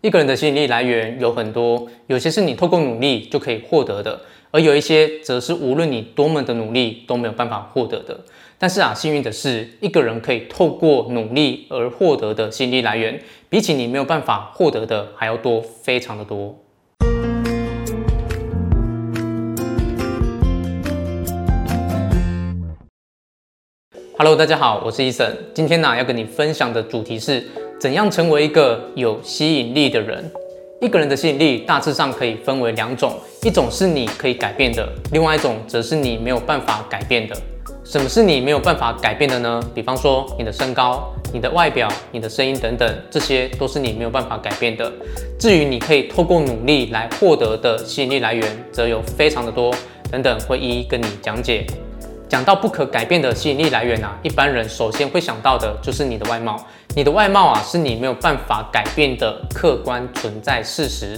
一个人的吸引力来源有很多，有些是你透过努力就可以获得的，而有一些则是无论你多么的努力都没有办法获得的。但是啊，幸运的是，一个人可以透过努力而获得的吸引力来源，比起你没有办法获得的还要多，非常的多。Hello，大家好，我是 Eason。今天呢，要跟你分享的主题是怎样成为一个有吸引力的人。一个人的吸引力大致上可以分为两种，一种是你可以改变的，另外一种则是你没有办法改变的。什么是你没有办法改变的呢？比方说你的身高、你的外表、你的声音等等，这些都是你没有办法改变的。至于你可以透过努力来获得的吸引力来源，则有非常的多，等等会一一跟你讲解。讲到不可改变的吸引力来源啊，一般人首先会想到的就是你的外貌。你的外貌啊，是你没有办法改变的客观存在事实。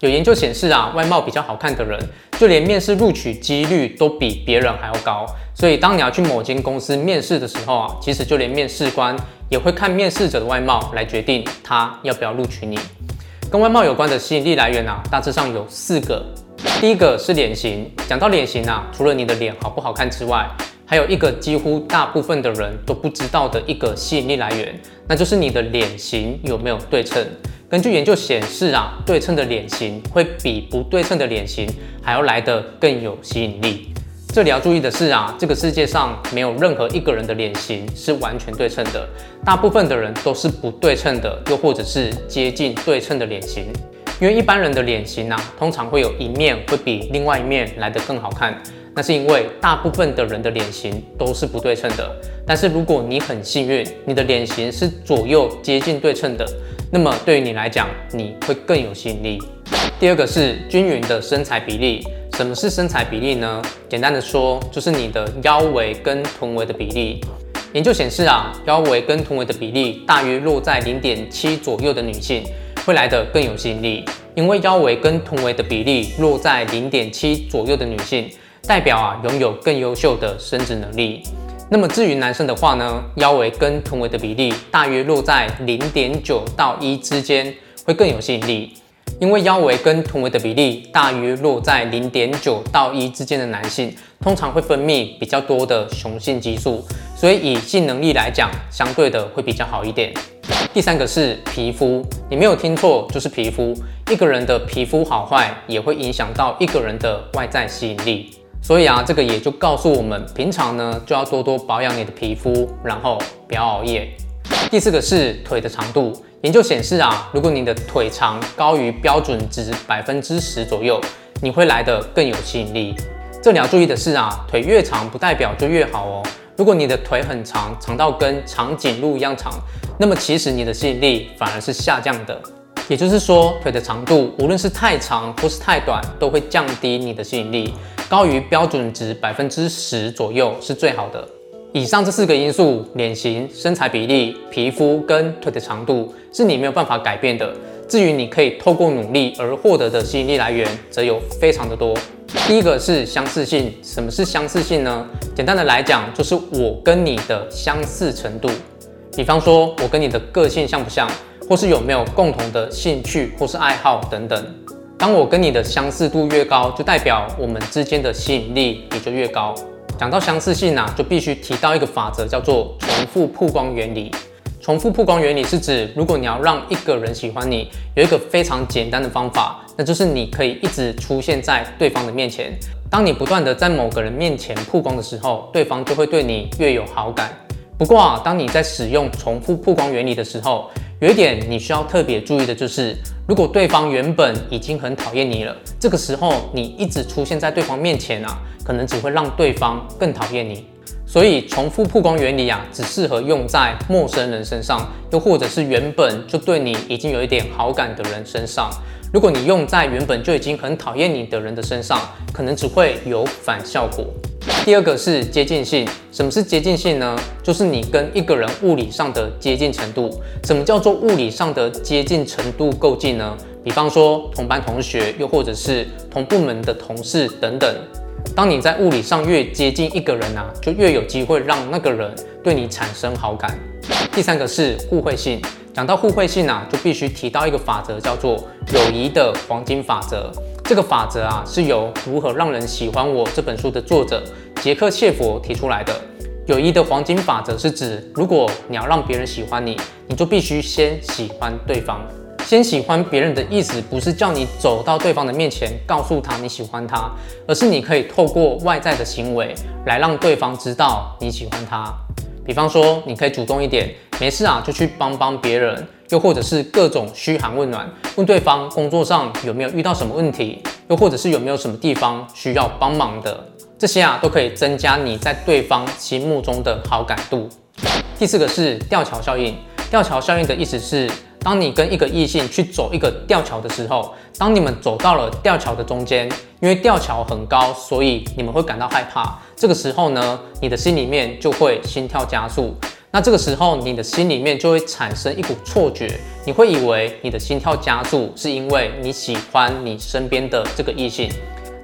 有研究显示啊，外貌比较好看的人，就连面试录取几率都比别人还要高。所以当你要去某间公司面试的时候啊，其实就连面试官也会看面试者的外貌来决定他要不要录取你。跟外貌有关的吸引力来源啊，大致上有四个。第一个是脸型，讲到脸型啊，除了你的脸好不好看之外，还有一个几乎大部分的人都不知道的一个吸引力来源，那就是你的脸型有没有对称。根据研究显示啊，对称的脸型会比不对称的脸型还要来得更有吸引力。这里要注意的是啊，这个世界上没有任何一个人的脸型是完全对称的，大部分的人都是不对称的，又或者是接近对称的脸型。因为一般人的脸型啊，通常会有一面会比另外一面来得更好看，那是因为大部分的人的脸型都是不对称的。但是如果你很幸运，你的脸型是左右接近对称的，那么对于你来讲，你会更有吸引力。第二个是均匀的身材比例。什么是身材比例呢？简单的说，就是你的腰围跟臀围的比例。研究显示啊，腰围跟臀围的比例大约落在零点七左右的女性。会来得更有吸引力，因为腰围跟臀围的比例落在零点七左右的女性，代表啊拥有更优秀的生殖能力。那么至于男生的话呢，腰围跟臀围的比例大约落在零点九到一之间，会更有吸引力。因为腰围跟臀围的比例大约落在零点九到一之间的男性，通常会分泌比较多的雄性激素，所以以性能力来讲，相对的会比较好一点。第三个是皮肤，你没有听错，就是皮肤。一个人的皮肤好坏也会影响到一个人的外在吸引力。所以啊，这个也就告诉我们，平常呢就要多多保养你的皮肤，然后不要熬夜。第四个是腿的长度，研究显示啊，如果你的腿长高于标准值百分之十左右，你会来得更有吸引力。这里要注意的是啊，腿越长不代表就越好哦。如果你的腿很长，长到跟长颈鹿一样长，那么其实你的吸引力反而是下降的。也就是说，腿的长度无论是太长或是太短，都会降低你的吸引力。高于标准值百分之十左右是最好的。以上这四个因素：脸型、身材比例、皮肤跟腿的长度，是你没有办法改变的。至于你可以透过努力而获得的吸引力来源，则有非常的多。第一个是相似性。什么是相似性呢？简单的来讲，就是我跟你的相似程度。比方说，我跟你的个性像不像，或是有没有共同的兴趣或是爱好等等。当我跟你的相似度越高，就代表我们之间的吸引力也就越高。讲到相似性啊，就必须提到一个法则，叫做重复曝光原理。重复曝光原理是指，如果你要让一个人喜欢你，有一个非常简单的方法，那就是你可以一直出现在对方的面前。当你不断的在某个人面前曝光的时候，对方就会对你越有好感。不过啊，当你在使用重复曝光原理的时候，有一点你需要特别注意的就是，如果对方原本已经很讨厌你了，这个时候你一直出现在对方面前啊，可能只会让对方更讨厌你。所以重复曝光原理啊，只适合用在陌生人身上，又或者是原本就对你已经有一点好感的人身上。如果你用在原本就已经很讨厌你的人的身上，可能只会有反效果。第二个是接近性。什么是接近性呢？就是你跟一个人物理上的接近程度。什么叫做物理上的接近程度够近呢？比方说同班同学，又或者是同部门的同事等等。当你在物理上越接近一个人啊，就越有机会让那个人对你产生好感。第三个是互惠性。讲到互惠性啊，就必须提到一个法则，叫做友谊的黄金法则。这个法则啊，是由《如何让人喜欢我》这本书的作者杰克谢佛提出来的。友谊的黄金法则是指，如果你要让别人喜欢你，你就必须先喜欢对方。先喜欢别人的意思，不是叫你走到对方的面前告诉他你喜欢他，而是你可以透过外在的行为来让对方知道你喜欢他。比方说，你可以主动一点，没事啊就去帮帮别人，又或者是各种嘘寒问暖，问对方工作上有没有遇到什么问题，又或者是有没有什么地方需要帮忙的。这些啊都可以增加你在对方心目中的好感度。第四个是吊桥效应。吊桥效应的意思是，当你跟一个异性去走一个吊桥的时候，当你们走到了吊桥的中间，因为吊桥很高，所以你们会感到害怕。这个时候呢，你的心里面就会心跳加速。那这个时候，你的心里面就会产生一股错觉，你会以为你的心跳加速是因为你喜欢你身边的这个异性。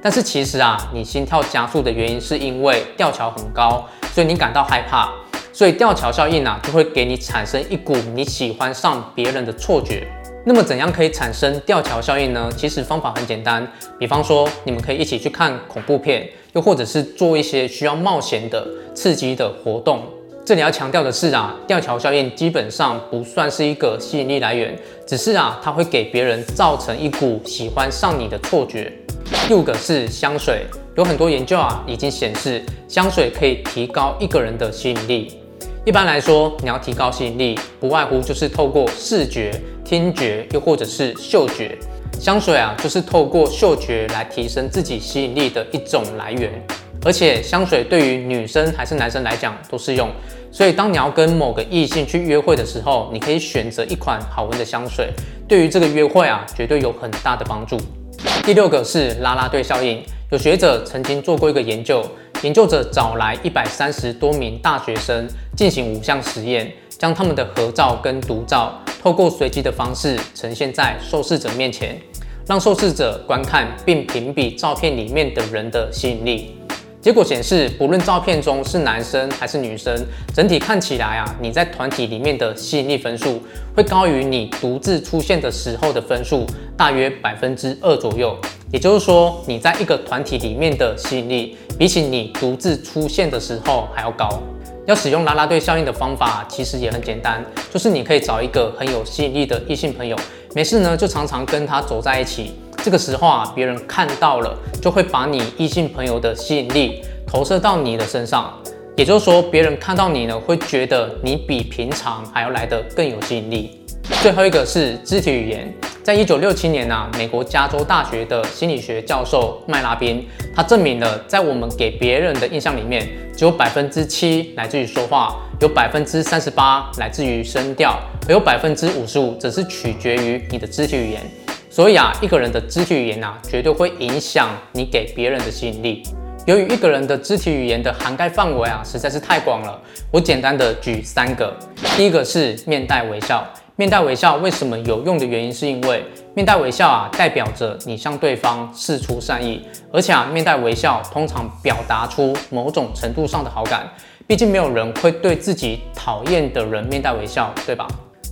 但是其实啊，你心跳加速的原因是因为吊桥很高，所以你感到害怕，所以吊桥效应啊就会给你产生一股你喜欢上别人的错觉。那么怎样可以产生吊桥效应呢？其实方法很简单，比方说你们可以一起去看恐怖片，又或者是做一些需要冒险的刺激的活动。这里要强调的是啊，吊桥效应基本上不算是一个吸引力来源，只是啊它会给别人造成一股喜欢上你的错觉。第五个是香水，有很多研究啊，已经显示香水可以提高一个人的吸引力。一般来说，你要提高吸引力，不外乎就是透过视觉、听觉，又或者是嗅觉。香水啊，就是透过嗅觉来提升自己吸引力的一种来源。而且香水对于女生还是男生来讲都适用。所以当你要跟某个异性去约会的时候，你可以选择一款好闻的香水，对于这个约会啊，绝对有很大的帮助。第六个是拉拉队效应，有学者曾经做过一个研究，研究者找来一百三十多名大学生进行五项实验，将他们的合照跟独照透过随机的方式呈现在受试者面前，让受试者观看并评比照片里面的人的吸引力。结果显示，不论照片中是男生还是女生，整体看起来啊，你在团体里面的吸引力分数会高于你独自出现的时候的分数，大约百分之二左右。也就是说，你在一个团体里面的吸引力，比起你独自出现的时候还要高。要使用啦啦队效应的方法，其实也很简单，就是你可以找一个很有吸引力的异性朋友，没事呢就常常跟他走在一起。这个时候啊，别人看到了，就会把你异性朋友的吸引力投射到你的身上。也就是说，别人看到你呢，会觉得你比平常还要来得更有吸引力。最后一个是肢体语言。在一九六七年啊，美国加州大学的心理学教授麦拉宾，他证明了，在我们给别人的印象里面，只有百分之七来自于说话，有百分之三十八来自于声调，而有百分之五十五则是取决于你的肢体语言。所以啊，一个人的肢体语言啊，绝对会影响你给别人的吸引力。由于一个人的肢体语言的涵盖范围啊，实在是太广了，我简单的举三个。第一个是面带微笑。面带微笑为什么有用的原因，是因为面带微笑啊，代表着你向对方释出善意，而且啊，面带微笑通常表达出某种程度上的好感。毕竟没有人会对自己讨厌的人面带微笑，对吧？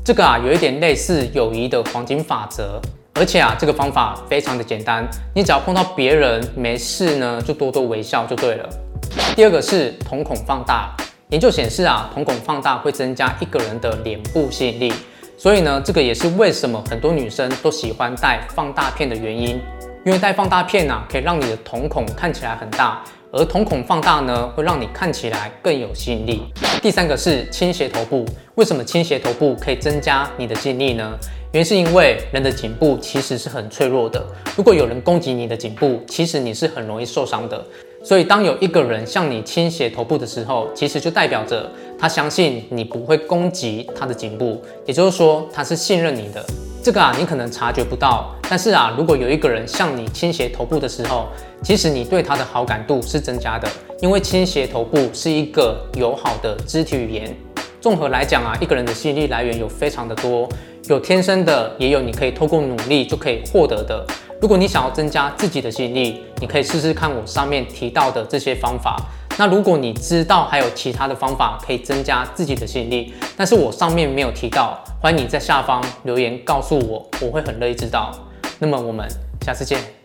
这个啊，有一点类似友谊的黄金法则。而且啊，这个方法非常的简单，你只要碰到别人没事呢，就多多微笑就对了。第二个是瞳孔放大，研究显示啊，瞳孔放大会增加一个人的脸部吸引力，所以呢，这个也是为什么很多女生都喜欢戴放大片的原因，因为戴放大片啊，可以让你的瞳孔看起来很大，而瞳孔放大呢，会让你看起来更有吸引力。第三个是倾斜头部，为什么倾斜头部可以增加你的吸引力呢？原因是因为人的颈部其实是很脆弱的，如果有人攻击你的颈部，其实你是很容易受伤的。所以当有一个人向你倾斜头部的时候，其实就代表着他相信你不会攻击他的颈部，也就是说他是信任你的。这个啊，你可能察觉不到，但是啊，如果有一个人向你倾斜头部的时候，其实你对他的好感度是增加的，因为倾斜头部是一个友好的肢体语言。综合来讲啊，一个人的吸引力来源有非常的多，有天生的，也有你可以透过努力就可以获得的。如果你想要增加自己的吸引力，你可以试试看我上面提到的这些方法。那如果你知道还有其他的方法可以增加自己的吸引力，但是我上面没有提到，欢迎你在下方留言告诉我，我会很乐意知道。那么我们下次见。